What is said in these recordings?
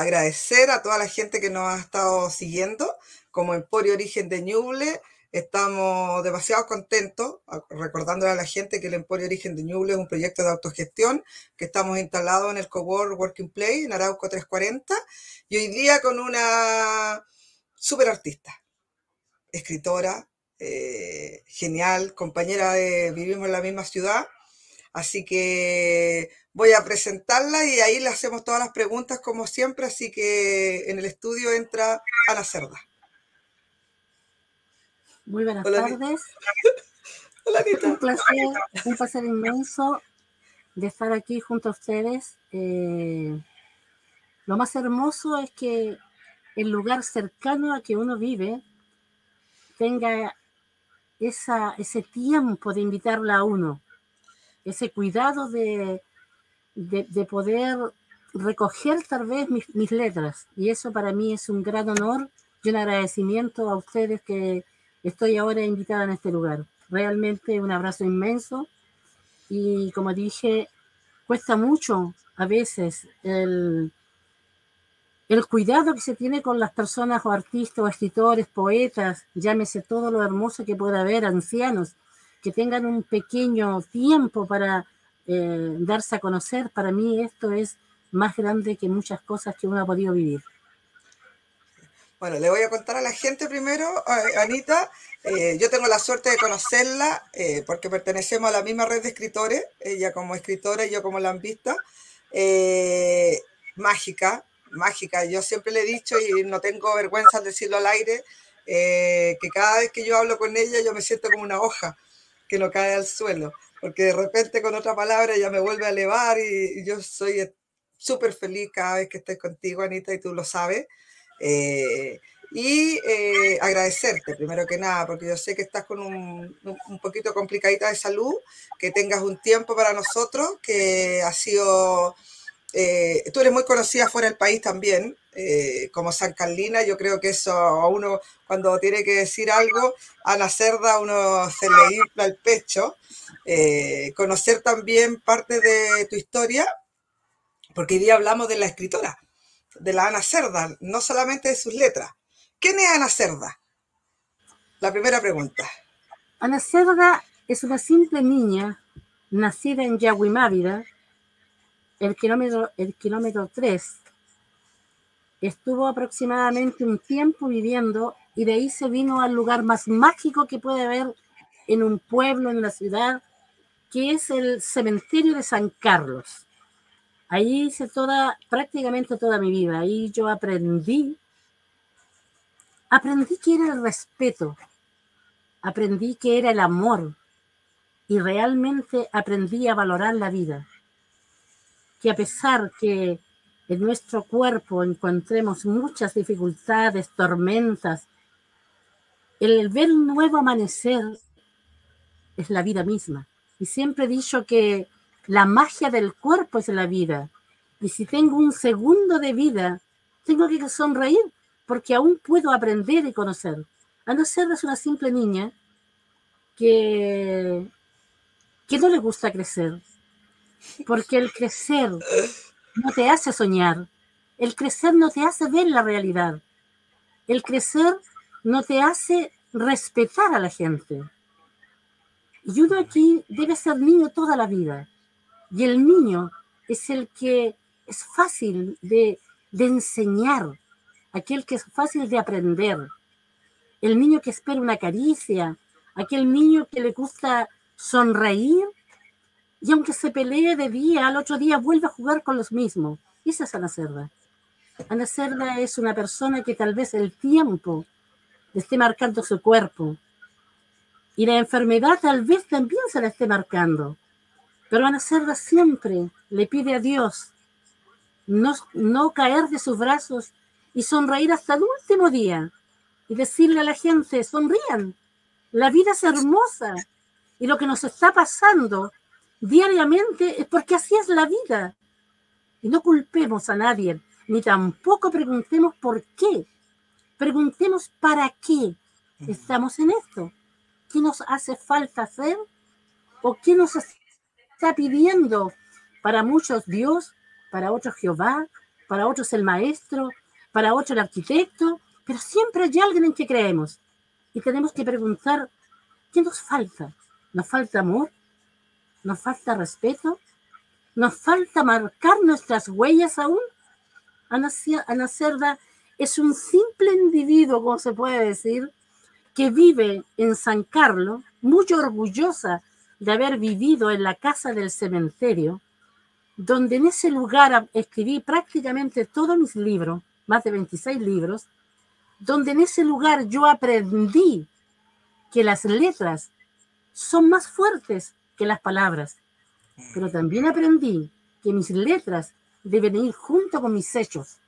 agradecer a toda la gente que nos ha estado siguiendo, como Emporio Origen de Ñuble. Estamos demasiado contentos, recordándole a la gente que el Emporio Origen de Ñuble es un proyecto de autogestión que estamos instalados en el Cowork Working Play en Arauco 340 y hoy día con una super artista, escritora, eh, genial, compañera de Vivimos en la misma ciudad. Así que voy a presentarla y ahí le hacemos todas las preguntas como siempre. Así que en el estudio entra Ana Cerda. Muy buenas tardes. Hola, Un placer, un placer inmenso de estar aquí junto a ustedes. Eh, lo más hermoso es que el lugar cercano a que uno vive tenga esa, ese tiempo de invitarla a uno, ese cuidado de, de, poder recoger tal vez mis, mis, letras. Y eso para mí es un gran honor y un agradecimiento a ustedes que estoy ahora invitada en este lugar. Realmente un abrazo inmenso y como dije, cuesta mucho a veces el, el cuidado que se tiene con las personas o artistas o escritores, poetas, llámese todo lo hermoso que pueda haber, ancianos, que tengan un pequeño tiempo para eh, darse a conocer, para mí esto es más grande que muchas cosas que uno ha podido vivir. Bueno, le voy a contar a la gente primero, Anita, eh, yo tengo la suerte de conocerla eh, porque pertenecemos a la misma red de escritores, ella como escritora y yo como lambista, mágica, mágica. Yo siempre le he dicho y no tengo vergüenza de decirlo al aire, eh, que cada vez que yo hablo con ella yo me siento como una hoja que no cae al suelo, porque de repente con otra palabra ella me vuelve a elevar y, yo soy súper feliz cada vez que estoy contigo, Anita, y tú lo sabes. Eh, y eh, agradecerte, primero que nada, porque yo sé que estás con un, un, poquito complicadita de salud, que tengas un tiempo para nosotros, que ha sido eh, tú eres muy conocida fuera del país también, eh, como San Carlina. Yo creo que eso a uno, cuando tiene que decir algo, a la cerda uno se le infla el pecho. Eh, conocer también parte de tu historia, porque hoy día hablamos de la escritora, de la Ana Cerda, no solamente de sus letras. ¿Quién es Ana Cerda? La primera pregunta. Ana Cerda es una simple niña nacida en Yaguimávida, el kilómetro, el kilómetro 3. Estuvo aproximadamente un tiempo viviendo y de ahí se vino al lugar más mágico que puede haber en un pueblo, en la ciudad, que es el cementerio de San Carlos. Ahí hice toda, prácticamente toda mi vida. Ahí yo aprendí, aprendí que era el respeto, aprendí que era el amor y realmente aprendí a valorar la vida que a pesar que en nuestro cuerpo encontremos muchas dificultades, tormentas, el ver un nuevo amanecer es la vida misma. Y siempre he dicho que la magia del cuerpo es la vida. Y si tengo un segundo de vida, tengo que sonreír porque aún puedo aprender y conocer. A no ser es una simple niña que, que no le gusta crecer, porque el crecer no te hace soñar. El crecer no te hace ver la realidad. El crecer no te hace respetar a la gente. Y uno aquí debe ser niño toda la vida. Y el niño es el que es fácil de, de enseñar, aquel que es fácil de aprender. El niño que espera una caricia, aquel niño que le gusta sonreír y aunque se pelee de día, al otro día vuelve a jugar con los mismos. Esa es Ana Cerda. Ana Cerda es una persona que tal vez el tiempo le esté marcando su cuerpo. Y la enfermedad tal vez también se la esté marcando. Pero Ana Cerda siempre le pide a Dios no, no caer de sus brazos y sonreír hasta el último día. Y decirle a la gente, sonrían, la vida es hermosa. Y lo que nos está pasando diariamente es porque así es la vida. Y no culpemos a nadie, ni tampoco preguntemos por qué. Preguntemos para qué estamos en esto. ¿Qué nos hace falta hacer? ¿O qué nos está pidiendo para muchos Dios, para otros Jehová, para otros el maestro, para otro el arquitecto, pero siempre hay alguien en que creemos. Y tenemos que preguntar, ¿qué nos falta? ¿Nos falta amor? ¿Nos falta respeto? ¿Nos falta marcar nuestras huellas aún? Ana, Cerda es un simple individuo, como se puede decir, que vive en San Carlos, muy orgullosa de haber vivido en la casa del cementerio, donde en ese lugar escribí prácticamente todos mis libros, más de 26 libros, donde en ese lugar yo aprendí que las letras son más fuertes que las palabras, pero también aprendí que mis letras deben ir junto con mis hechos,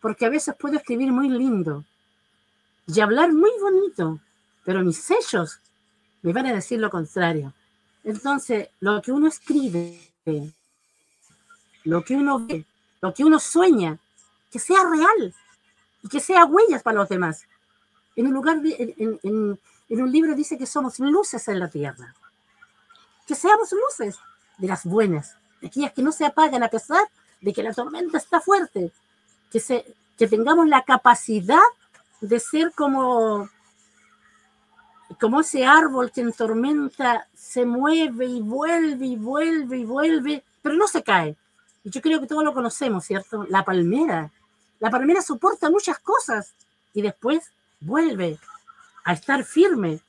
porque a veces puedo escribir muy lindo y hablar muy bonito, pero mis hechos me van a decir lo contrario. Entonces, lo que uno escribe, lo que uno ve, lo que uno sueña, que sea real y que sea huellas para los demás. En un lugar, en, en un libro dice que somos luces en la tierra. Que seamos luces de las buenas, de aquellas que no se apagan a pesar de que la tormenta está fuerte. Que, se, que tengamos la capacidad de ser como como ese árbol que en tormenta se mueve y vuelve y vuelve y vuelve, pero no se cae. Y yo creo que todos lo conocemos, ¿cierto? La palmera. La palmera soporta muchas cosas y después vuelve a estar firme.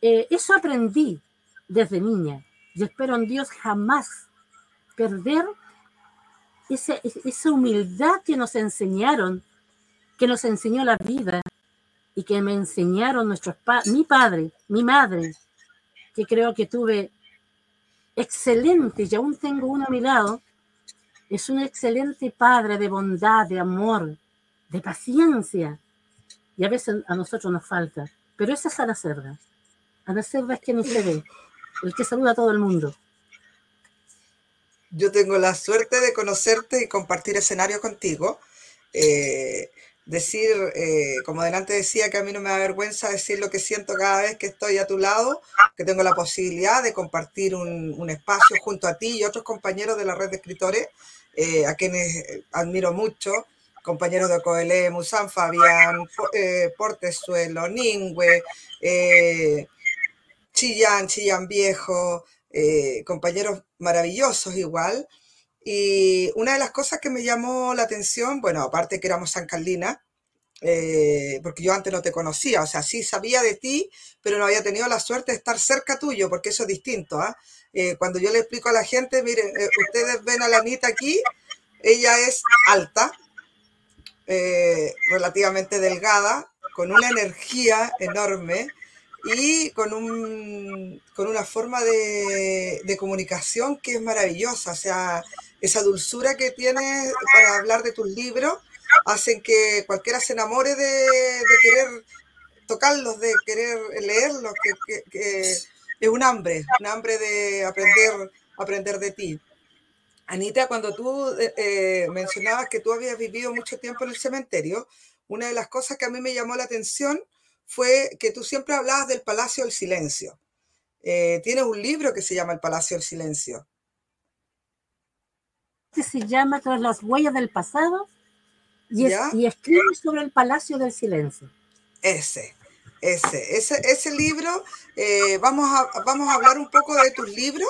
Eh, eso aprendí desde niña y espero en Dios jamás perder esa, esa humildad que nos enseñaron, que nos enseñó la vida y que me enseñaron nuestros mi padre, mi madre, que creo que tuve excelente, y aún tengo uno a mi lado, es un excelente padre de bondad, de amor, de paciencia. Y a veces a nosotros nos falta. Pero esa es Ana Cerda. Ana Cerda es quien usted ve, el que saluda a todo el mundo. Yo tengo la suerte de conocerte y compartir escenario contigo. Eh, decir, eh, como delante decía, que a mí no me da vergüenza decir lo que siento cada vez que estoy a tu lado, que tengo la posibilidad de compartir un, espacio junto a ti y otros compañeros de la red de escritores, eh, a quienes admiro mucho, compañeros de Coelé, Musan, Fabián, eh, Portezuelo, Ningüe, Chillán, Chillán Viejo, compañeros maravillosos igual. Y una de las cosas que me llamó la atención, bueno, aparte que éramos San Carlina, eh, porque yo antes no te conocía, o sea, sí sabía de ti, pero no había tenido la suerte de estar cerca tuyo, porque eso es distinto. ¿ah? Eh, cuando yo le explico a la gente, miren, eh, ustedes ven a la Anita aquí, ella es alta, relativamente delgada, con una energía enorme y con, un, con una forma de, de comunicación que es maravillosa. O sea, esa dulzura que tienes para hablar de tus libros hacen que cualquiera se enamore de, querer tocarlos, de querer leerlos, que, es un hambre, un hambre de aprender, aprender de ti. Anita, cuando tú eh, eh, mencionabas que tú habías vivido mucho tiempo en el cementerio, una de las cosas que a mí me llamó la atención fue que tú siempre hablabas del Palacio del Silencio. Eh, tienes un libro que se llama El Palacio del Silencio se llama Tras las huellas del pasado y, escribe sobre el Palacio del Silencio. Ese, ese, ese, ese libro, eh, vamos, a, vamos a hablar un poco de tus libros,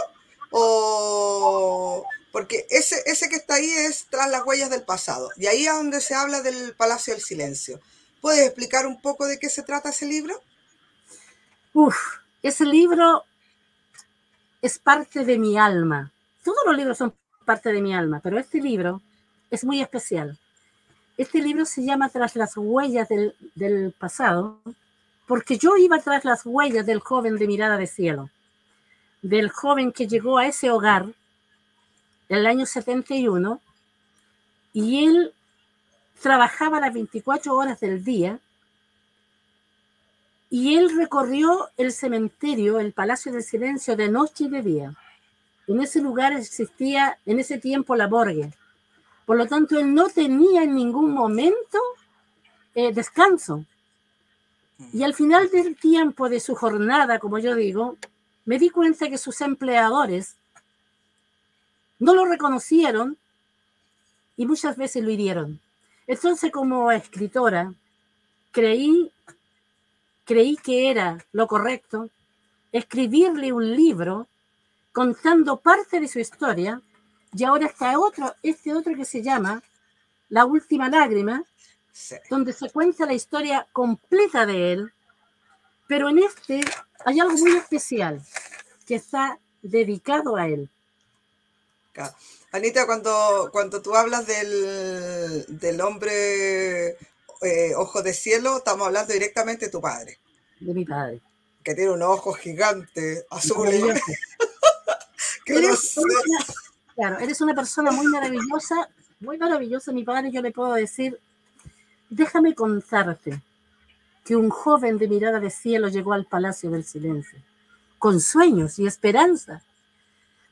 o, porque ese, ese que está ahí es Tras las huellas del pasado, y ahí es donde se habla del Palacio del Silencio. ¿Puedes explicar un poco de qué se trata ese libro? Uf, ese libro es parte de mi alma. Todos los libros son parte de mi alma, pero este libro es muy especial. Este libro se llama Tras las huellas del, pasado, porque yo iba tras las huellas del joven de mirada de cielo, del joven que llegó a ese hogar en el año 71 y él trabajaba las 24 horas del día y él recorrió el cementerio, el Palacio del Silencio, de noche y de día. En ese lugar existía en ese tiempo la morgue. Por lo tanto, él no tenía en ningún momento eh, descanso. Y al final del tiempo de su jornada, como yo digo, me di cuenta que sus empleadores no lo reconocieron y muchas veces lo hirieron. Entonces, como escritora, creí, creí que era lo correcto escribirle un libro contando parte de su historia, y ahora está otro, este otro que se llama La Última Lágrima, donde se cuenta la historia completa de él, pero en este hay algo muy especial que está dedicado a él. Anita, cuando, cuando tú hablas del, del hombre eh, ojo de cielo, estamos hablando directamente de tu padre. De mi padre. Que tiene unos ojos gigantes, azules. claro, eres una persona muy maravillosa, muy maravillosa, mi padre. Yo le puedo decir, déjame contarte que un joven de mirada de cielo llegó al Palacio del Silencio, con sueños y esperanza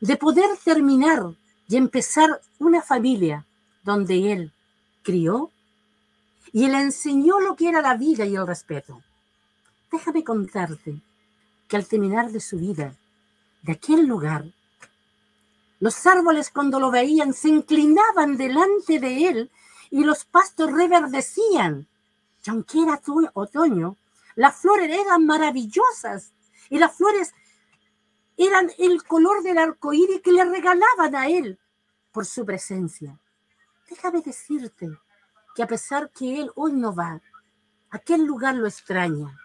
de poder terminar y empezar una familia donde él crió y le enseñó lo que era la vida y el respeto. Déjame contarte que al terminar de su vida, de aquel lugar, los árboles cuando lo veían se inclinaban delante de él y los pastos reverdecían. Y aunque era otoño, las flores eran maravillosas y las flores eran el color del arco iris que le regalaban a él por su presencia. Déjame decirte que a pesar que él hoy no va, aquel lugar lo extraña.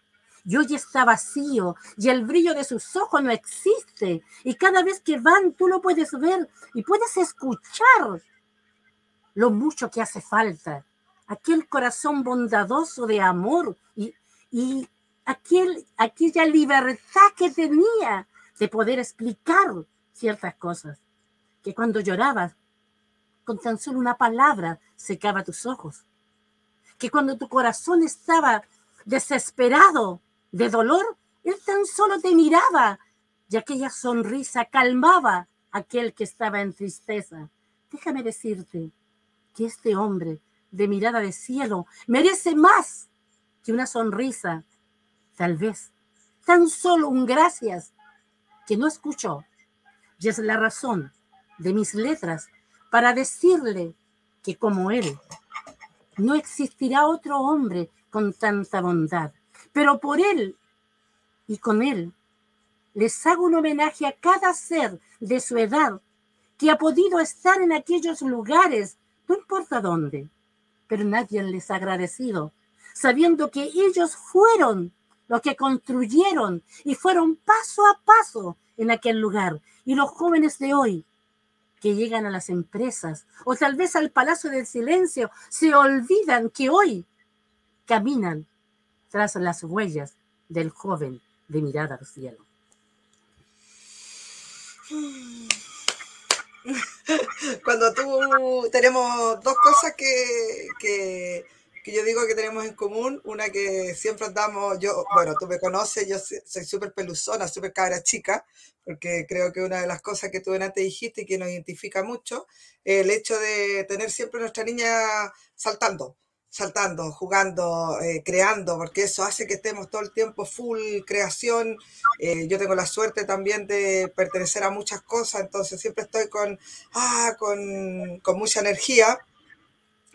Y hoy está vacío y el brillo de sus ojos no existe. Y cada vez que van tú lo puedes ver y puedes escuchar lo mucho que hace falta. Aquel corazón bondadoso de amor y, y aquel, aquella libertad que tenía de poder explicar ciertas cosas, que cuando llorabas, con tan solo una palabra secaba tus ojos, que cuando tu corazón estaba desesperado de dolor, él tan solo te miraba y aquella sonrisa calmaba a aquel que estaba en tristeza. Déjame decirte que este hombre de mirada de cielo merece más que una sonrisa, tal vez, tan solo un gracias que no escuchó. Y es la razón de mis letras para decirle que como él, no existirá otro hombre con tanta bondad. Pero por él y con él, les hago un homenaje a cada ser de su edad que ha podido estar en aquellos lugares, no importa dónde, pero nadie les ha agradecido, sabiendo que ellos fueron los que construyeron y fueron paso a paso en aquel lugar. Y los jóvenes de hoy que llegan a las empresas o tal vez al Palacio del Silencio se olvidan que hoy caminan tras las huellas del joven de mirada al cielo. Cuando tú tenemos dos cosas que, que que yo digo que tenemos en común, una que siempre andamos, yo, bueno, tú me conoces, yo soy súper peluzona, súper cabra chica, porque creo que una de las cosas que tú antes dijiste y que nos identifica mucho, el hecho de tener siempre nuestra niña saltando, saltando, jugando, eh, creando, porque eso hace que estemos todo el tiempo full creación. Eh, yo tengo la suerte también de pertenecer a muchas cosas, entonces siempre estoy con, ah, con, con mucha energía.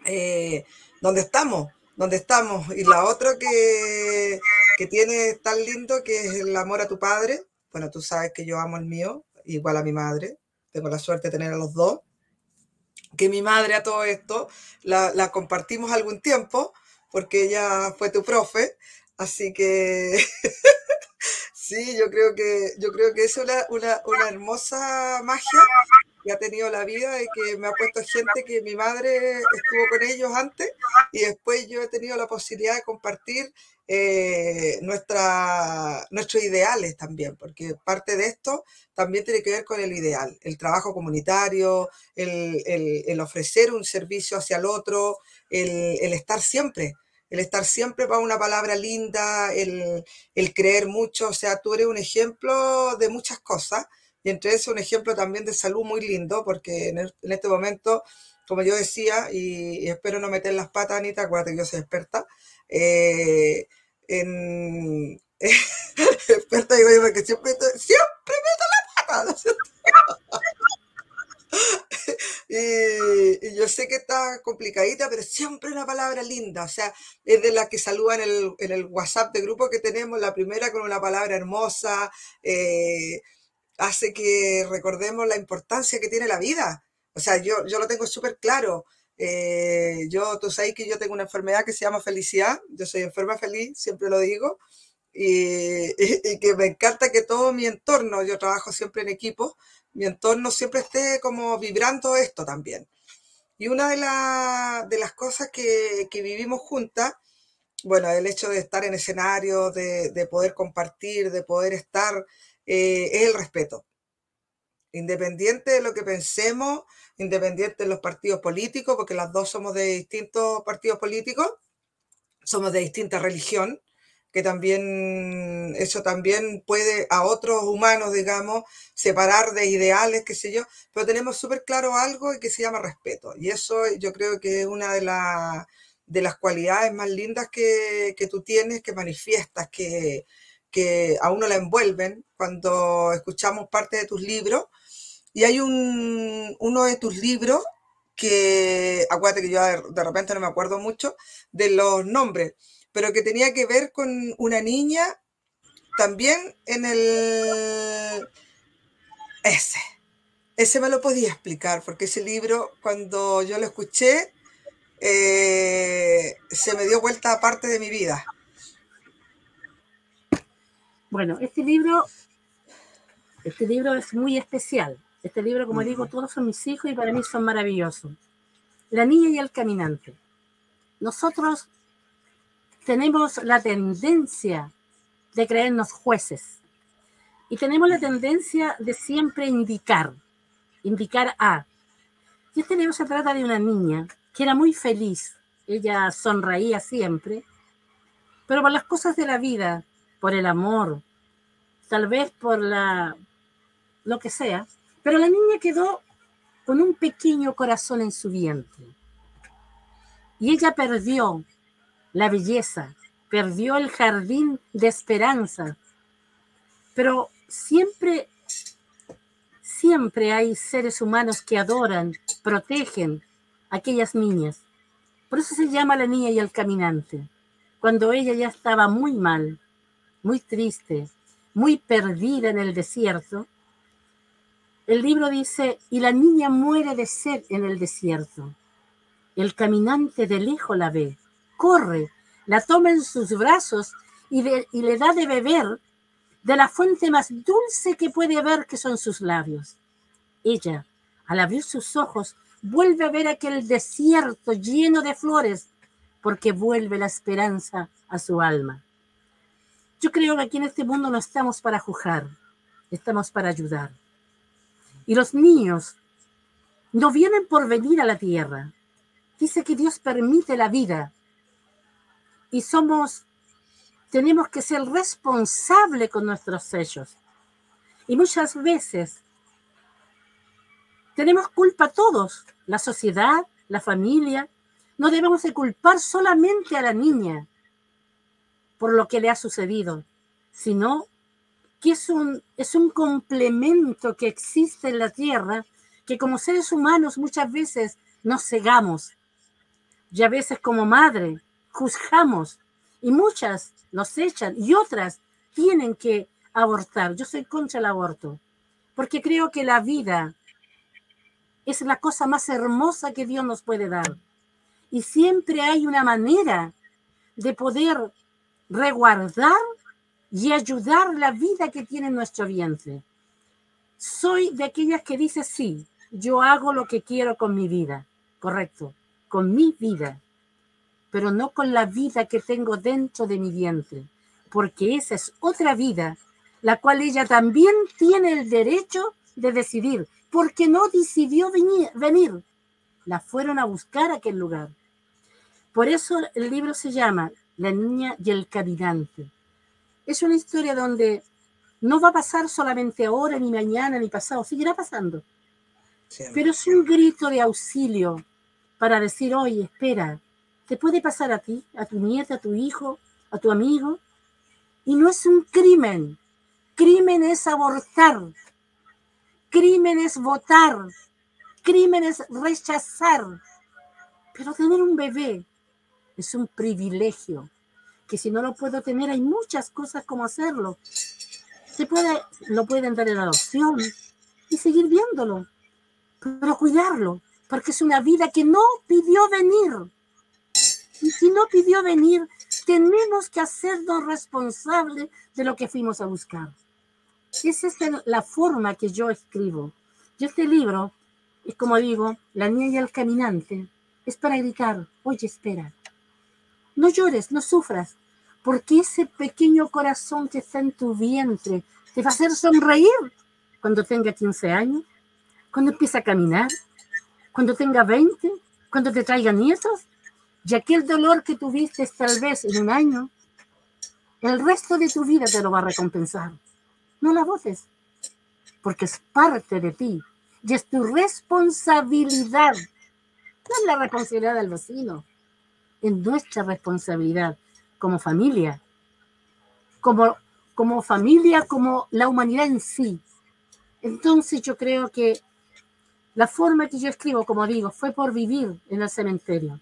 Eh, ¿Dónde estamos, ¿Dónde estamos. Y la otra que, que tiene tan lindo que es el amor a tu padre. Bueno, tú sabes que yo amo el mío, igual a mi madre. Tengo la suerte de tener a los dos. Que mi madre a todo esto la, la compartimos algún tiempo porque ella fue tu profe. Así que sí, yo creo que, yo creo que es una, una, una hermosa magia que ha tenido la vida y que me ha puesto gente que mi madre estuvo con ellos antes y después yo he tenido la posibilidad de compartir eh, nuestra, nuestros ideales también, porque parte de esto también tiene que ver con el ideal, el trabajo comunitario, el, el, ofrecer un servicio hacia el otro, el, el, estar siempre, el estar siempre para una palabra linda, el, el creer mucho, o sea, tú eres un ejemplo de muchas cosas y entre eso un ejemplo también de salud muy lindo, porque en, este momento, como yo decía, y, espero no meter las patas, Anita, acuérdate que yo soy experta, eh, experta digo yo, porque siempre, siempre meto la pata, y, y, yo sé que está complicadita, pero siempre una palabra linda. O sea, es de las que saludan en el, en el WhatsApp de grupo que tenemos, la primera con una palabra hermosa, eh, hace que recordemos la importancia que tiene la vida. O sea, yo, yo lo tengo súper claro. Eh, yo, tú sabes que yo tengo una enfermedad que se llama felicidad. Yo soy enferma feliz, siempre lo digo. Y, que me encanta que todo mi entorno, yo trabajo siempre en equipo, mi entorno siempre esté como vibrando esto también. Y una de, de las cosas que, que, vivimos juntas, bueno, el hecho de estar en escenario, de, de poder compartir, de poder estar, eh, es el respeto. Independiente de lo que pensemos, independiente de los partidos políticos, porque las dos somos de distintos partidos políticos, somos de distinta religión, que también eso también puede a otros humanos, digamos, separar de ideales, qué sé yo, pero tenemos súper claro algo que se llama respeto. Y eso yo creo que es una de, de las cualidades más lindas que, que, tú tienes, que manifiestas, que, que a uno la envuelven cuando escuchamos parte de tus libros. Y hay un, uno de tus libros que, acuérdate que yo de repente no me acuerdo mucho de los nombres, pero que tenía que ver con una niña también en el... Ese. Ese me lo podía explicar, porque ese libro, cuando yo lo escuché, eh, se me dio vuelta a parte de mi vida. Bueno, este libro, este libro es muy especial. Este libro, como digo, todos son mis hijos y para mí son maravillosos. La niña y el caminante. Nosotros tenemos la tendencia de creernos jueces y tenemos la tendencia de siempre indicar, indicar a. Y este libro se trata de una niña que era muy feliz, ella sonreía siempre, pero por las cosas de la vida, por el amor, tal vez por la lo que sea, pero la niña quedó con un pequeño corazón en su vientre. Y ella perdió la belleza, perdió el jardín de esperanza. Pero siempre, siempre hay seres humanos que adoran, protegen a aquellas niñas. Por eso se llama la niña y el caminante. Cuando ella ya estaba muy mal, muy triste, muy perdida en el desierto, el libro dice, y la niña muere de sed en el desierto. El caminante de lejos la ve, corre, la toma en sus brazos y, le da de beber de la fuente más dulce que puede ver, que son sus labios. Ella, al abrir sus ojos, vuelve a ver aquel desierto lleno de flores, porque vuelve la esperanza a su alma. Yo creo que aquí en este mundo no estamos para juzgar, estamos para ayudar. Y los niños no vienen por venir a la tierra. Dice que Dios permite la vida y somos, tenemos que ser responsables con nuestros sellos. Y muchas veces tenemos culpa todos, la sociedad, la familia. No debemos de culpar solamente a la niña por lo que le ha sucedido, sino que es un, es un complemento que existe en la tierra que como seres humanos muchas veces nos cegamos. Y a veces como madre juzgamos y muchas nos echan y otras tienen que abortar. Yo soy contra el aborto porque creo que la vida es la cosa más hermosa que Dios nos puede dar. Y siempre hay una manera de poder reguardar y ayudar la vida que tiene nuestro vientre. Soy de aquellas que dice, sí, yo hago lo que quiero con mi vida, correcto, con mi vida pero no con la vida que tengo dentro de mi vientre, porque esa es otra vida, la cual ella también tiene el derecho de decidir, porque no decidió venir, venir. La fueron a buscar a aquel lugar. Por eso el libro se llama La niña y el caminante. Es una historia donde no va a pasar solamente ahora, ni mañana, ni pasado, seguirá pasando. Pero es un grito de auxilio para decir, oye, espera, te puede pasar a ti, a tu nieta, a tu hijo, a tu amigo. Y no es un crimen. Crimen es abortar. Crimen es votar. Crimen es rechazar Pero tener un bebé es un privilegio, que si no lo puedo tener hay muchas cosas como hacerlo. Se puede, lo pueden dar en adopción y seguir viéndolo, pero cuidarlo, porque es una vida que no pidió venir. Y si no pidió venir, tenemos que hacernos responsables de lo que fuimos a buscar. Esa es la forma que yo escribo. Yo este libro, es como digo, La niña y el caminante, es para gritar, oye, espera, no llores, no sufras, porque ese pequeño corazón que está en tu vientre te va a hacer sonreír cuando tenga 15 años, cuando empiece a caminar, cuando tenga 20, cuando te traiga nietos, y aquel dolor que tuviste tal vez en un año, el resto de tu vida te lo va a recompensar. No la voces, porque es parte de ti y es tu responsabilidad. No es la responsabilidad del vecino, es nuestra responsabilidad como familia, como, como familia, como la humanidad en sí. Entonces yo creo que la forma que yo escribo, como digo, fue por vivir en el cementerio.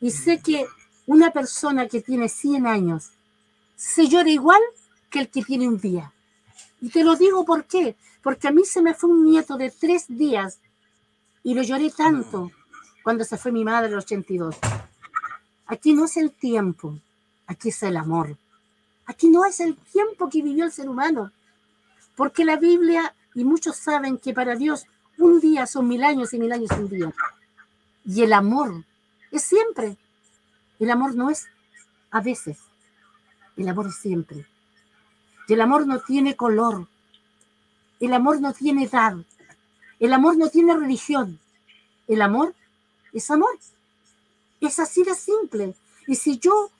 Y sé que una persona que tiene 100 años se llora igual que el que tiene un día. Y te lo digo por qué. Porque a mí se me fue un nieto de tres días y lo lloré tanto cuando se fue mi madre en el 82. Aquí no es el tiempo, aquí es el amor. Aquí no es el tiempo que vivió el ser humano. Porque la Biblia, y muchos saben que para Dios un día son mil años y mil años un día. Y el amor es siempre. El amor no es a veces. El amor es siempre. Y el amor no tiene color. El amor no tiene edad. El amor no tiene religión. El amor es amor. Es así de simple. Y si yo,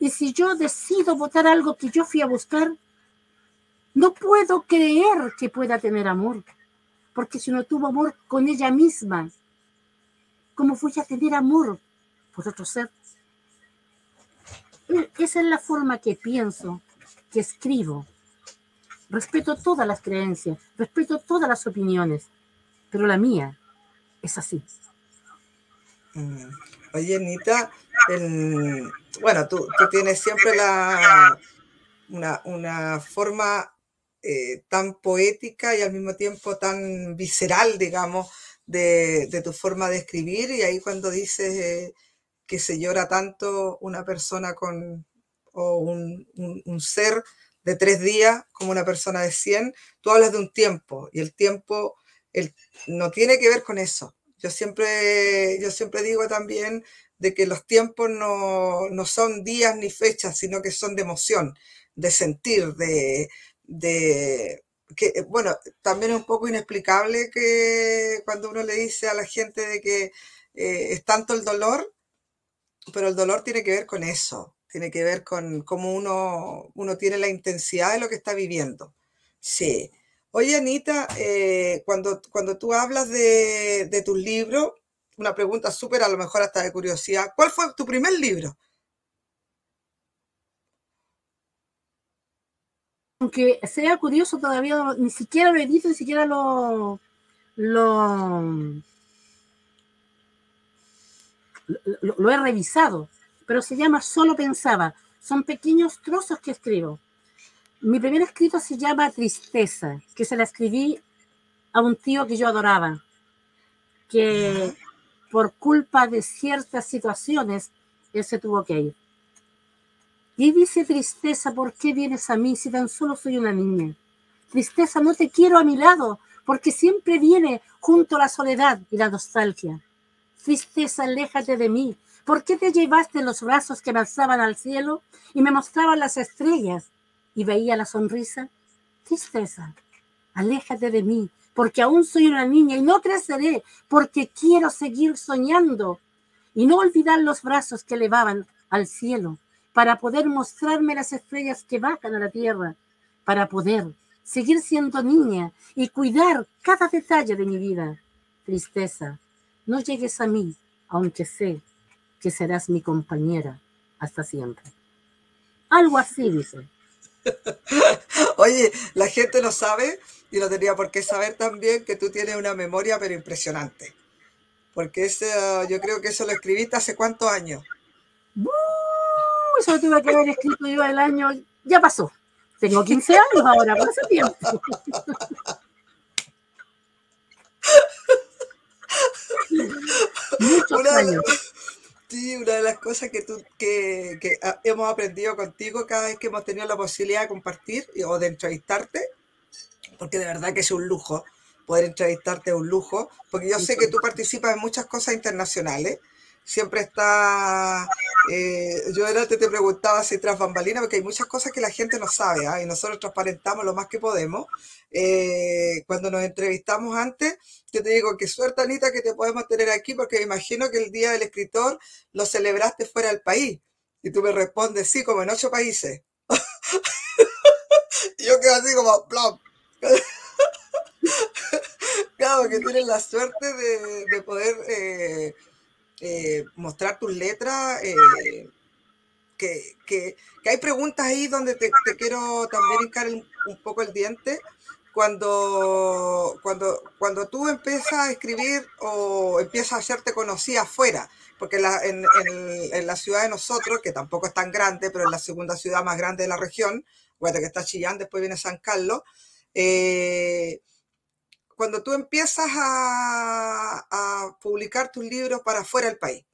y si yo decido votar algo que yo fui a buscar, no puedo creer que pueda tener amor. Porque si no tuvo amor con ella misma, ¿cómo voy a tener amor por otro ser. Esa es la forma que pienso, que escribo. Respeto todas las creencias, respeto todas las opiniones, pero la mía es así. Mm. Oye, Anita, bueno, tú, tienes siempre la, una, forma eh, tan poética y al mismo tiempo tan visceral, digamos, de, tu forma de escribir. Y ahí cuando dices eh, que se llora tanto una persona con, o un, ser de tres días como una persona de 100, tú hablas de un tiempo y el tiempo el, no tiene que ver con eso. Yo siempre, yo siempre digo también de que los tiempos no, no son días ni fechas, sino que son de emoción, de sentir, de, de que, bueno, también es un poco inexplicable que cuando uno le dice a la gente de que eh, es tanto el dolor, pero el dolor tiene que ver con eso, tiene que ver con cómo uno, uno tiene la intensidad de lo que está viviendo. Sí. Oye, Anita, eh, cuando, cuando tú hablas de, de tus libros, una pregunta súper a lo mejor hasta de curiosidad, ¿cuál fue tu primer libro? Aunque sea curioso, todavía ni siquiera lo he visto, ni siquiera lo, lo, he revisado, pero se llama Solo Pensaba. Son pequeños trozos que escribo. Mi primer escrito se llama Tristeza, que se la escribí a un tío que yo adoraba, que por culpa de ciertas situaciones, él se tuvo que ir. Y dice tristeza, ¿por qué vienes a mí si tan solo soy una niña? Tristeza, no te quiero a mi lado, porque siempre viene junto a la soledad y la nostalgia. Tristeza, aléjate de mí. ¿Por qué te llevaste los brazos que me alzaban al cielo y me mostraban las estrellas y veía la sonrisa? Tristeza, aléjate de mí, porque aún soy una niña y no creceré, porque quiero seguir soñando y no olvidar los brazos que elevaban al cielo para poder mostrarme las estrellas que bajan a la tierra, para poder seguir siendo niña y cuidar cada detalle de mi vida. Tristeza, no llegues a mí, aunque sé que serás mi compañera hasta siempre. Algo así dice. Oye, la gente no sabe y no tenía por qué saber también que tú tienes una memoria pero impresionante. porque eso, yo creo que eso lo escribiste hace cuántos años. eso lo tuve que haber escrito yo el año, ya pasó. Tengo 15 años ahora, por ese tiempo. Muchos años. Sí, una de las cosas que, tú, que, que, ah, hemos aprendido contigo cada vez que hemos tenido la posibilidad de compartir o de entrevistarte, porque de verdad que es un lujo poder entrevistarte, es un lujo, porque yo sé que tú participas en muchas cosas internacionales siempre está, eh, yo antes te preguntaba si tras bambalinas, porque hay muchas cosas que la gente no sabe, ¿ah? y nosotros transparentamos lo más que podemos. Eh, cuando nos entrevistamos antes, yo te digo, qué suerte Anita que te podemos tener aquí, porque me imagino que el Día del Escritor lo celebraste fuera del país. Y tú me respondes, sí, como en ocho países. y yo quedo así como, plop. claro, que tienes la suerte de, poder... Eh, eh, mostrar tus letras, eh, que, que, hay preguntas ahí donde te, quiero también hincar un poco el diente. Cuando, cuando, cuando tú empiezas a escribir o empiezas a hacerte conocida afuera, porque en, en, la ciudad de nosotros, que tampoco es tan grande, pero es la segunda ciudad más grande de la región, bueno, que está Chillán, después viene San Carlos, eh, cuando tú empiezas a, publicar tus libros para fuera del país,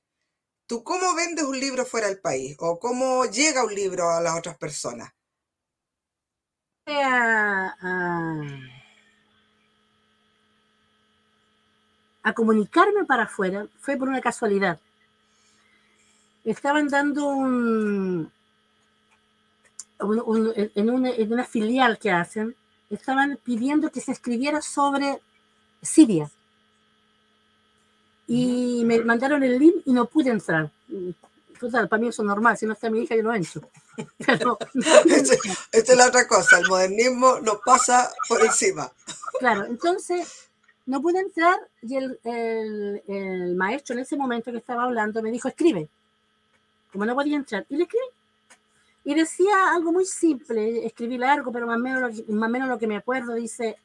¿tú cómo vendes un libro fuera del país? ¿O cómo llega un libro a las otras personas? A, a, comunicarme para afuera fue por una casualidad. Estaban dando un, en, en una filial que hacen estaban pidiendo que se escribiera sobre Siria. Y me mandaron el link y no pude entrar. Total, para mí eso es normal, si no está mi hija yo no entro. Pero, esta es la otra cosa, el modernismo nos pasa por encima. Claro, entonces no pude entrar y el, el, el, maestro en ese momento que estaba hablando me dijo, escribe. Como no podía entrar. Y le escribí. Y decía algo muy simple, escribí largo, pero más o menos, más o menos lo que me acuerdo, dice,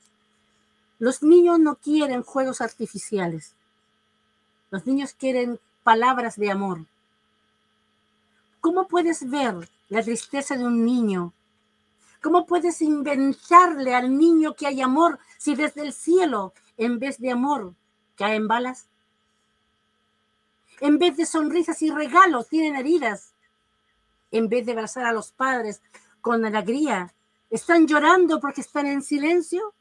los niños no quieren juegos artificiales, los niños quieren palabras de amor. ¿Cómo puedes ver la tristeza de un niño? ¿Cómo puedes inventarle al niño que hay amor si desde el cielo, en vez de amor, caen balas? En vez de sonrisas y regalos, tienen heridas en vez de abrazar a los padres con alegría, están llorando porque están en silencio?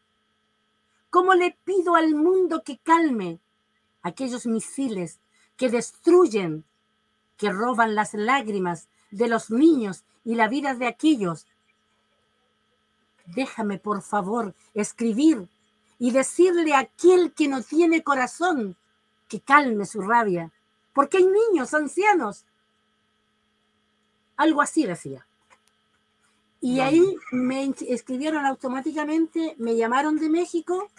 ¿Cómo le pido al mundo que calme aquellos misiles que destruyen, que roban las lágrimas de los niños y la vida de aquellos? Déjame, por favor, escribir y decirle a aquel que no tiene corazón que calme su rabia, porque hay niños, ancianos, algo así decía. Y ahí me escribieron automáticamente, me llamaron de México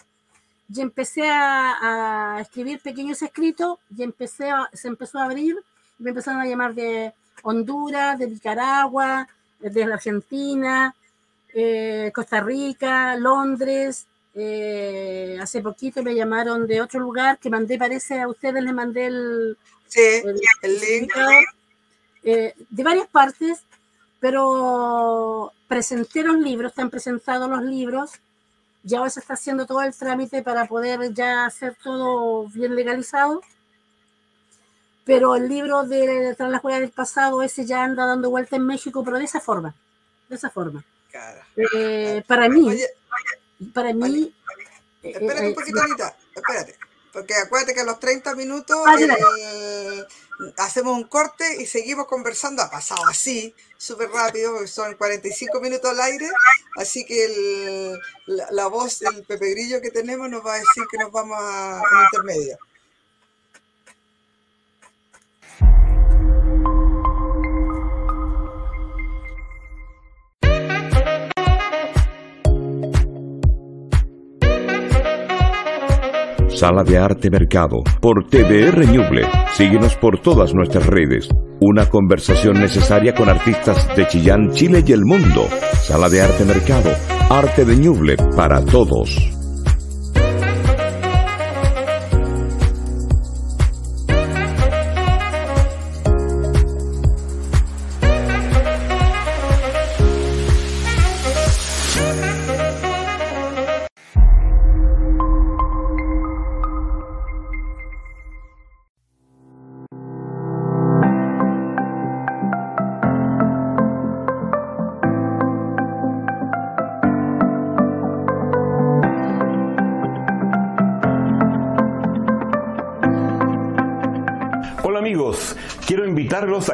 y empecé a, escribir pequeños escritos y empecé se empezó a abrir, me empezaron a llamar de Honduras, de Nicaragua, de la Argentina, eh, Costa Rica, Londres. Eh, hace poquito me llamaron de otro lugar que mandé, parece a ustedes les mandé el, el link. Eh, de varias partes, pero presenté los libros, están presentados los libros, ya ahora se está haciendo todo el trámite para poder ya hacer todo bien legalizado. Pero el libro de Tras la Juega del Pasado, ese ya anda dando vuelta en México, pero de esa forma. De esa forma. Eh, para mí, para mí. espérate un poquito, Anita, espérate. Porque acuérdate que a los 30 minutos ah, eh, hacemos un corte y seguimos conversando. Ha pasado así, súper rápido, son 45 minutos al aire. Así que la, voz del Pepe Grillo que tenemos nos va a decir que nos vamos a un intermedio. Sala de Arte Mercado, por TVR Ñuble. Síguenos por todas nuestras redes. Una conversación necesaria con artistas de Chillán, Chile y el mundo. Sala de Arte Mercado, arte de Ñuble para todos.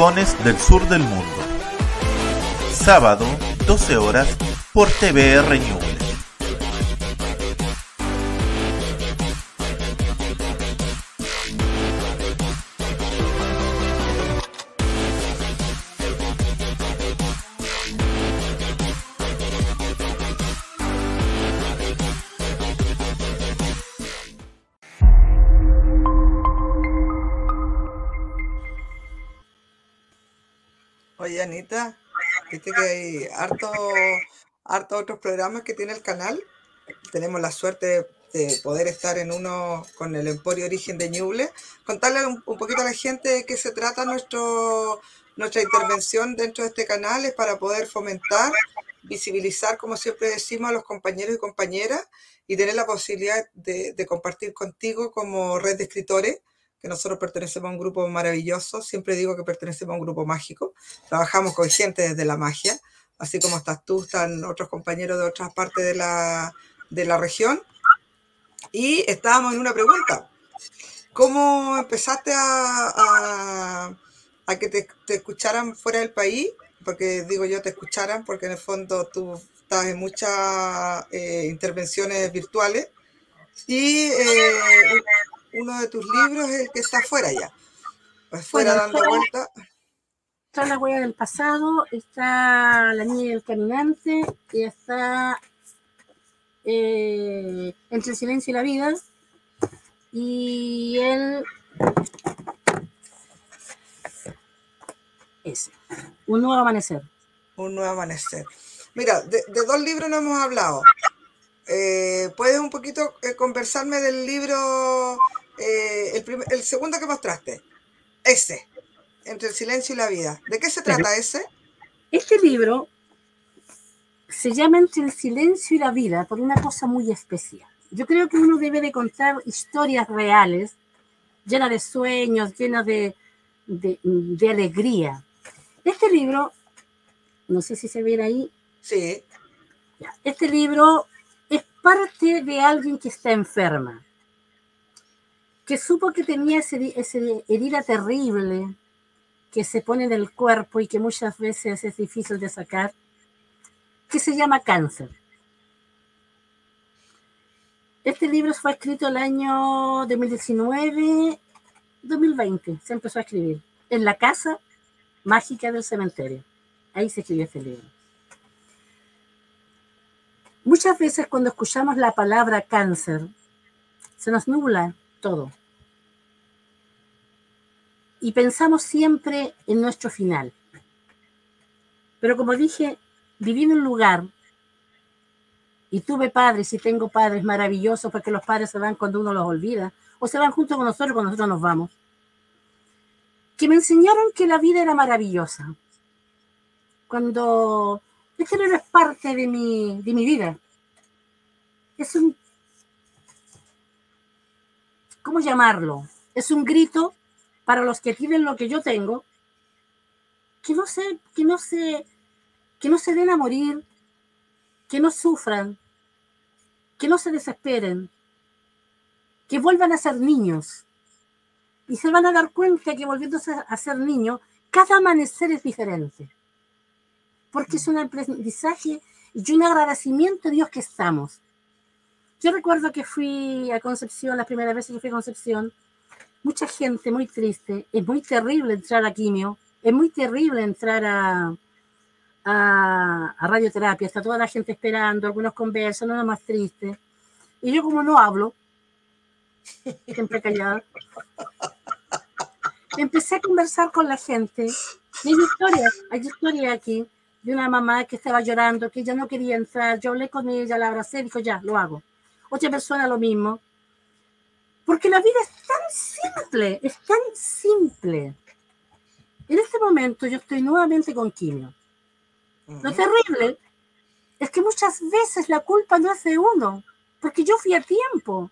Rincones del Sur del Mundo. Sábado, 12 horas, por TVR Ñuble. Hay harto, harto otros programas que tiene el canal. Tenemos la suerte de poder estar en uno con el Emporio Origen de Ñuble. Contarle un, un poquito a la gente de qué se trata nuestro, nuestra intervención dentro de este canal, es para poder fomentar, visibilizar, como siempre decimos, a los compañeros y compañeras y tener la posibilidad de, de compartir contigo como red de escritores que nosotros pertenecemos a un grupo maravilloso, siempre digo que pertenecemos a un grupo mágico, trabajamos con gente desde la magia, así como estás tú, están otros compañeros de otras partes de la, de la región, y estábamos en una pregunta, ¿cómo empezaste a, a, a que te, te, escucharan fuera del país? Porque digo yo te escucharan, porque en el fondo tú estás en muchas eh, intervenciones virtuales, y... Eh, uno de tus libros es el que está afuera ya. Afuera Bueno, dando está- vuelta. Está la huella del pasado, está la niña y el caminante, y está eh, entre el silencio y la vida. Y el. Ese. Un nuevo amanecer. Un nuevo amanecer. Mira, de, dos libros no hemos hablado. Eh, ¿Puedes un poquito eh, conversarme del libro, el segundo que mostraste? Ese, Entre el silencio y la vida. ¿De qué se trata ese? Este libro se llama Entre el silencio y la vida por una cosa muy especial. Yo creo que uno debe de contar historias reales, llenas de sueños, llenas de, de, de alegría. Este libro, no sé si se ve ahí, Sí, este libro es parte de alguien que está enferma, que supo que tenía ese, ese herida terrible que se pone en el cuerpo y que muchas veces es difícil de sacar, que se llama cáncer. Este libro fue escrito el año 2019, 2020, se empezó a escribir, en la casa mágica del cementerio. Ahí se escribió este libro. Muchas veces cuando escuchamos la palabra cáncer, se nos nubla todo. Y pensamos siempre en nuestro final. Pero como dije, viví en un lugar y tuve padres y tengo padres maravillosos porque los padres se van cuando uno los olvida o se van junto con nosotros cuando nosotros nos vamos. Que me enseñaron que la vida era maravillosa. Cuando este libro es parte de mi, de mi vida. Es un, ¿cómo llamarlo? Es un grito para los que tienen lo que yo tengo, que no se, que no se, que no se den a morir, que no sufran, que no se desesperen, que vuelvan a ser niños. Y se van a dar cuenta que volviéndose a ser niños, cada amanecer es diferente porque es un aprendizaje y un agradecimiento a Dios que estamos. Yo recuerdo que fui a Concepción, la primera vez que fui a Concepción, mucha gente muy triste, es muy terrible entrar a quimio, es muy terrible entrar a, a, a radioterapia, está toda la gente esperando, algunos conversan, nada más triste. Y yo como no hablo, siempre callada, empecé a conversar con la gente. Hay historias, hay historias aquí de una mamá que estaba llorando, que ella no quería entrar. Yo hablé con ella, la abracé, dijo, ya, lo hago. Otra persona lo mismo. Porque la vida es tan simple, es tan simple. En este momento yo estoy nuevamente con quimio. Lo terrible es que muchas veces la culpa no es de uno, porque yo fui a tiempo.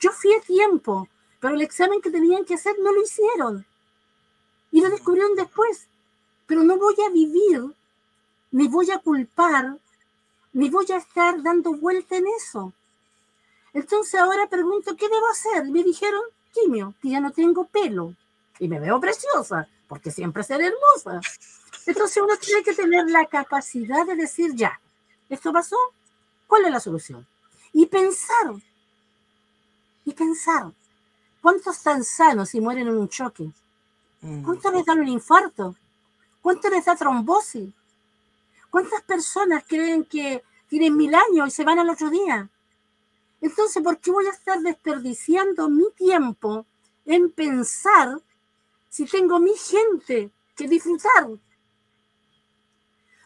Yo fui a tiempo, pero el examen que tenían que hacer no lo hicieron. Y lo descubrieron después. Pero no voy a vivir, ni voy a culpar, ni voy a estar dando vuelta en eso. Entonces ahora pregunto, ¿qué debo hacer? Me dijeron, quimio, que ya no tengo pelo. Y me veo preciosa, porque siempre seré hermosa. Entonces uno tiene que tener la capacidad de decir, ya, esto pasó, ¿cuál es la solución? Y pensar, y pensar, ¿cuántos están sanos y mueren en un choque? ¿Cuántos les dan un infarto? ¿Cuántos les da trombosis? ¿Cuántas personas creen que tienen mil años y se van al otro día? Entonces, ¿por qué voy a estar desperdiciando mi tiempo en pensar si tengo mi gente que disfrutar?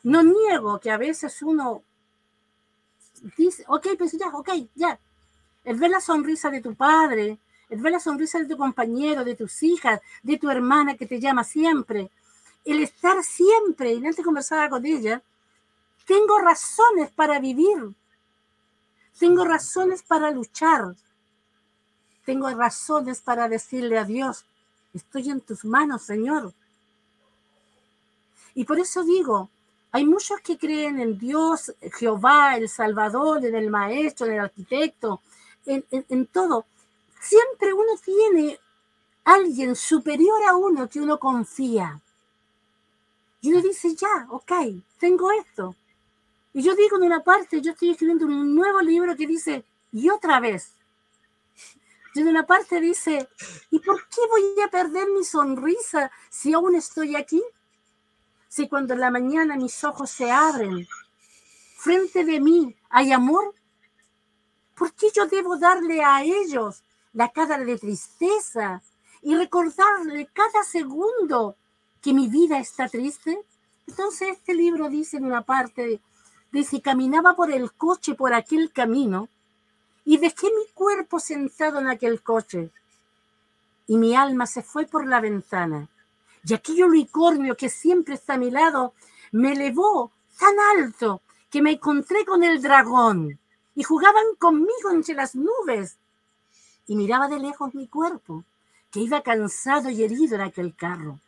No niego que a veces uno dice, ok, pues ya, ok, ya. El ver la sonrisa de tu padre, el ver la sonrisa de tu compañero, de tus hijas, de tu hermana que te llama siempre, el estar siempre, y antes conversaba con ella, tengo razones para vivir, tengo razones para luchar, tengo razones para decirle a Dios, estoy en tus manos, Señor. Y por eso digo, hay muchos que creen en Dios, Jehová, el Salvador, en el Maestro, en el Arquitecto, en, en todo. Siempre uno tiene alguien superior a uno que uno confía. Y uno dice, ya, ok, tengo esto. Y yo digo en una parte, yo estoy escribiendo un nuevo libro que dice, y otra vez. Y en una parte dice, ¿y por qué voy a perder mi sonrisa si aún estoy aquí? Si cuando en la mañana mis ojos se abren, frente de mí hay amor, ¿por qué yo debo darle a ellos la cara de tristeza y recordarle cada segundo que mi vida está triste? Entonces este libro dice en una parte, dice, caminaba por el coche por aquel camino y dejé mi cuerpo sentado en aquel coche y mi alma se fue por la ventana y aquel unicornio que siempre está a mi lado me elevó tan alto que me encontré con el dragón y jugaban conmigo entre las nubes. Y miraba de lejos mi cuerpo, que iba cansado y herido en aquel carro.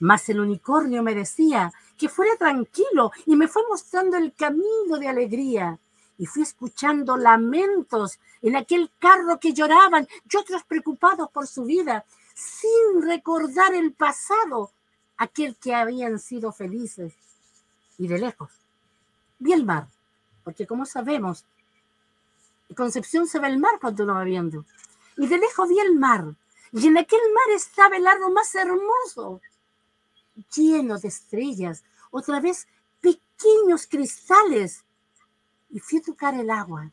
Mas el unicornio me decía que fuera tranquilo y me fue mostrando el camino de alegría. Y fui escuchando lamentos en aquel carro que lloraban y otros preocupados por su vida sin recordar el pasado, aquel que habían sido felices. Y de lejos, vi el mar, porque como sabemos, Concepción se ve el mar cuando uno va viendo. Y de lejos vi el mar, y en aquel mar estaba el árbol más hermoso, lleno de estrellas, otra vez pequeños cristales. Y fui a tocar el agua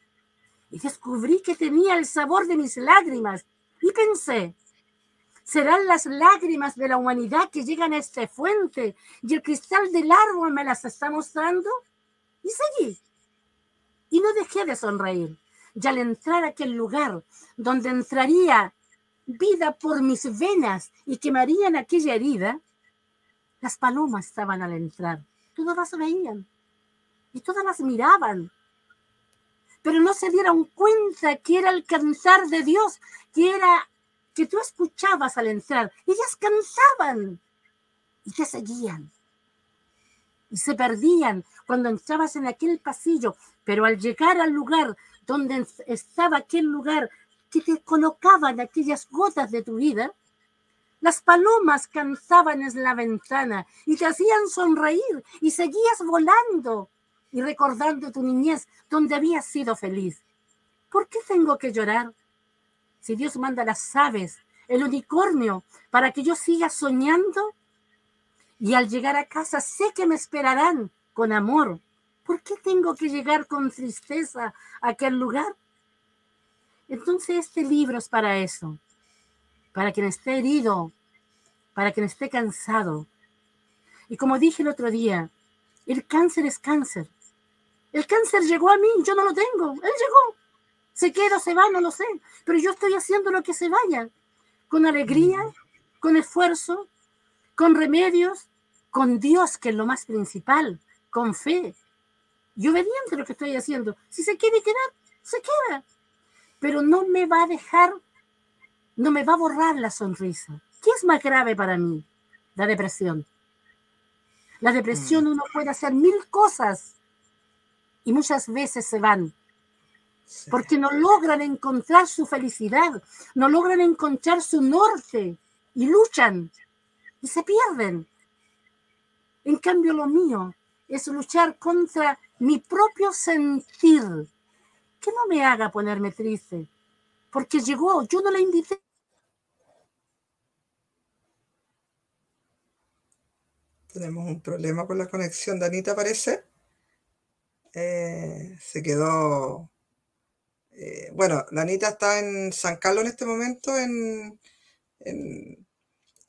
y descubrí que tenía el sabor de mis lágrimas. Y pensé, serán las lágrimas de la humanidad que llegan a esta fuente y el cristal del árbol me las está mostrando. Y seguí. Y no dejé de sonreír. Y al entrar a aquel lugar donde entraría vida por mis venas y quemarían aquella herida, las palomas estaban al entrar. Todas las veían y todas las miraban. Pero no se dieron cuenta que era el cantar de Dios, que era que tú escuchabas al entrar. Ellas cansaban y te seguían. Y se perdían cuando entrabas en aquel pasillo, pero al llegar al lugar donde estaba aquel lugar que te colocaban aquellas gotas de tu vida, las palomas cantaban en la ventana y te hacían sonreír y seguías volando y recordando tu niñez donde habías sido feliz. ¿Por qué tengo que llorar? Si Dios manda las aves, el unicornio, para que yo siga soñando, y al llegar a casa sé que me esperarán con amor. ¿Por qué tengo que llegar con tristeza a aquel lugar? Entonces este libro es para eso, para quien esté herido, para quien esté cansado. Y como dije el otro día, el cáncer es cáncer. El cáncer llegó a mí, yo no lo tengo, él llegó. Se queda, se va, no lo sé, pero yo estoy haciendo lo que se vaya, con alegría, con esfuerzo, con remedios, con Dios, que es lo más principal, con fe y obediente a lo que estoy haciendo. Si se quiere quedar, se queda. Pero no me va a dejar, no me va a borrar la sonrisa. ¿Qué es más grave para mí? La depresión. La depresión mm. uno puede hacer mil cosas y muchas veces se van porque no logran encontrar su felicidad, no logran encontrar su norte y luchan y se pierden. En cambio, lo mío es luchar contra mi propio sentir, que no me haga ponerme triste, porque llegó, yo no la invité. Tenemos un problema con la conexión, Danita parece. Eh, se quedó eh, bueno, la Anita está en San Carlos en este momento, en,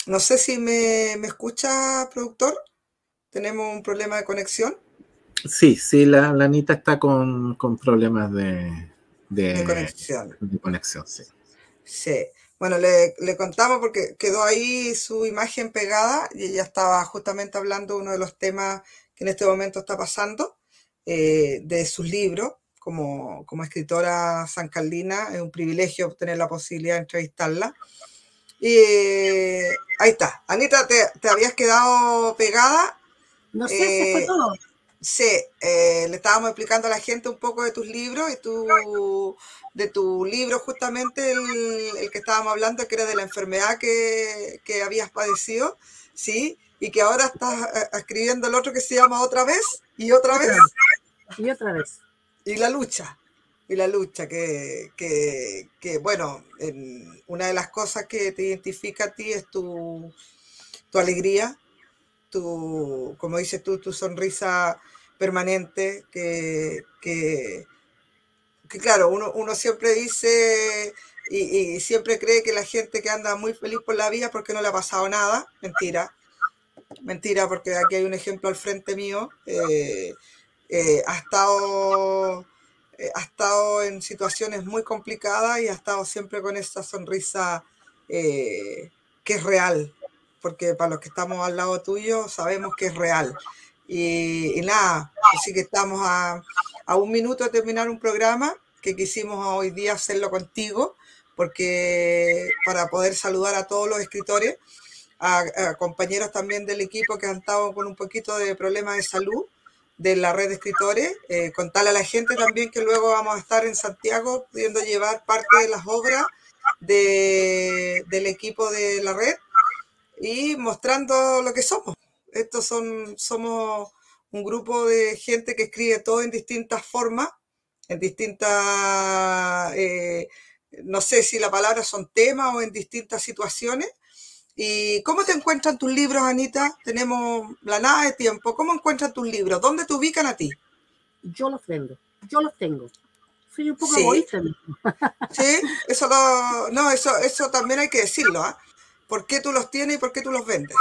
no sé si me, escucha, productor. Tenemos un problema de conexión. Sí, sí, la, Anita está con, problemas de, de, conexión. De conexión, sí. Sí. Bueno, le, contamos porque quedó ahí su imagen pegada y ella estaba justamente hablando de uno de los temas que en este momento está pasando, eh, de sus libros como, como escritora sancaldina, es un privilegio tener la posibilidad de entrevistarla. Y ahí está. Anita, ¿te, te habías quedado pegada? No sé, se fue eh, todo. Sí, eh, le estábamos explicando a la gente un poco de tus libros y tu, de tu libro justamente, el, el, que estábamos hablando, que era de la enfermedad que, que habías padecido, ¿sí? Y que ahora estás eh, escribiendo el otro que se llama Otra vez y otra vez. Y otra vez y la lucha, y la lucha, que, bueno, una de las cosas que te identifica a ti es tu, tu alegría, tu, como dices tú, tu sonrisa permanente, que, que, claro, uno, uno, siempre dice y, siempre cree que la gente que anda muy feliz por la vida porque no le ha pasado nada, mentira, mentira, porque aquí hay un ejemplo al frente mío. Eh, eh, ha, estado, eh, ha estado en situaciones muy complicadas y ha estado siempre con esa sonrisa que es real, porque para los que estamos al lado tuyo sabemos que es real. Y, nada, así que estamos a, a, un minuto de terminar un programa que quisimos hoy día hacerlo contigo, porque para poder saludar a todos los escritores, a, compañeros también del equipo que han estado con un poquito de problemas de salud de la red de escritores, eh, contarle a la gente también que luego vamos a estar en Santiago pudiendo llevar parte de las obras de, del equipo de la red y mostrando lo que somos. Estos son, somos un grupo de gente que escribe todo en distintas formas, en distintas, eh, no sé si la palabra son temas o en distintas situaciones, ¿Y cómo te encuentran tus libros, Anita? Tenemos la nada de tiempo. ¿Cómo encuentran tus libros? ¿Dónde te ubican a ti? Yo los vendo, yo los tengo. Soy un poco egoísta. Sí, eso, lo, no, eso, eso también hay que decirlo. ¿ah? ¿Por qué tú los tienes y por qué tú los vendes?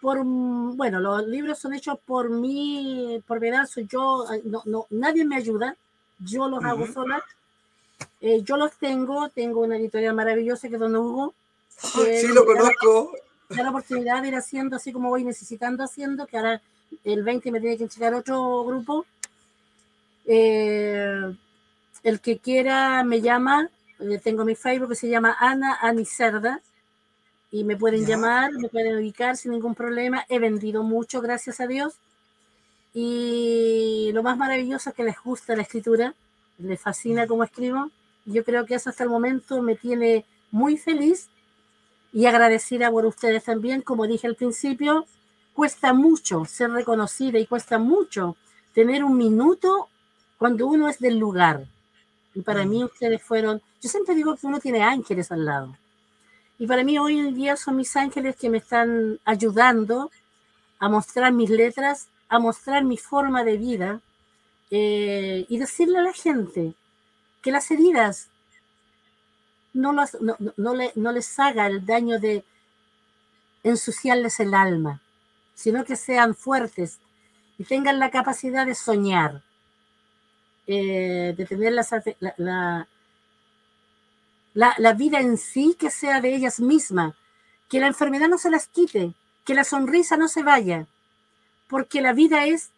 Por, bueno, los libros son hechos por mí, por verdad, soy yo, no, no, nadie me ayuda, yo los hago sola. Eh, yo los tengo, tengo una editorial maravillosa que es Don Hugo, sí, lo conozco. Da la oportunidad de ir haciendo así como voy necesitando haciendo, que ahora el 20 me tiene que entregar otro grupo. Eh, el que quiera me llama, eh, tengo mi Facebook que se llama Ana Anicerda y me pueden llamar, me pueden ubicar sin ningún problema. He vendido mucho, gracias a Dios. Y lo más maravilloso es que les gusta la escritura, les fascina cómo escribo. Yo creo que eso hasta el momento me tiene muy feliz y agradecida por ustedes también. Como dije al principio, cuesta mucho ser reconocida y cuesta mucho tener un minuto cuando uno es del lugar. Y para mí ustedes fueron, yo siempre digo que uno tiene ángeles al lado. Y para mí hoy en día son mis ángeles que me están ayudando a mostrar mis letras, a mostrar mi forma de vida eh, y decirle a la gente que las heridas no, no, le, no les haga el daño de ensuciarles el alma, sino que sean fuertes y tengan la capacidad de soñar, eh, de tener la, la, la, vida en sí que sea de ellas mismas, que la enfermedad no se las quite, que la sonrisa no se vaya, porque la vida es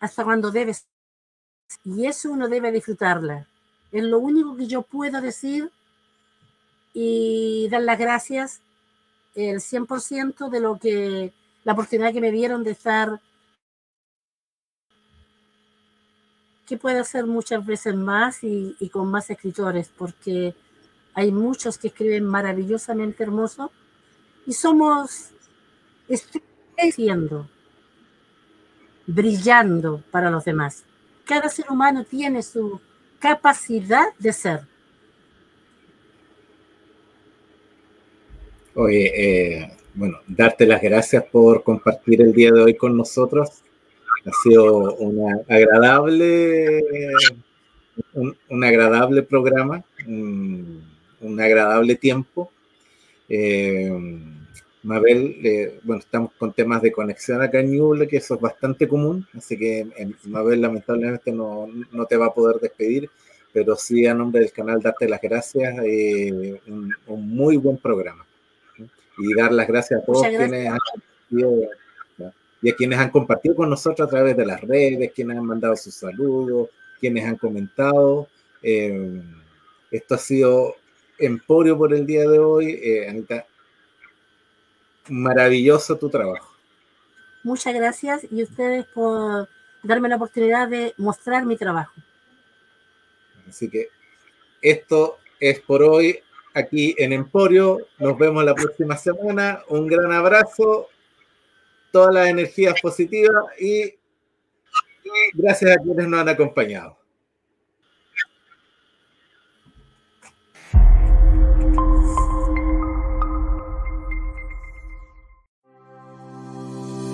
hasta cuando debes y eso uno debe disfrutarla. Es lo único que yo puedo decir y dar las gracias el 100% de lo que la oportunidad que me dieron de estar que puedo hacer muchas veces más y, y, con más escritores, porque hay muchos que escriben maravillosamente hermoso y somos, siendo, brillando para los demás. Cada ser humano tiene su capacidad de ser. Oye, eh, bueno, darte las gracias por compartir el día de hoy con nosotros. Ha sido una agradable, un, agradable programa, un, agradable tiempo. Eh, Mabel, eh, bueno, estamos con temas de conexión acá en Ñuble, que eso es bastante común, así que Mabel lamentablemente no, no, te va a poder despedir, pero sí a nombre del canal darte las gracias, eh, un, muy buen programa. Y dar las gracias a todos quienes han y a quienes han compartido con nosotros a través de las redes, quienes han mandado sus saludos, quienes han comentado. Eh, esto ha sido Emporio por el día de hoy. Anita, maravilloso tu trabajo. Muchas gracias y ustedes por darme la oportunidad de mostrar mi trabajo. Así que esto es por hoy aquí en Emporio. Nos vemos la próxima semana. Un gran abrazo, todas las energías positivas y gracias a quienes nos han acompañado.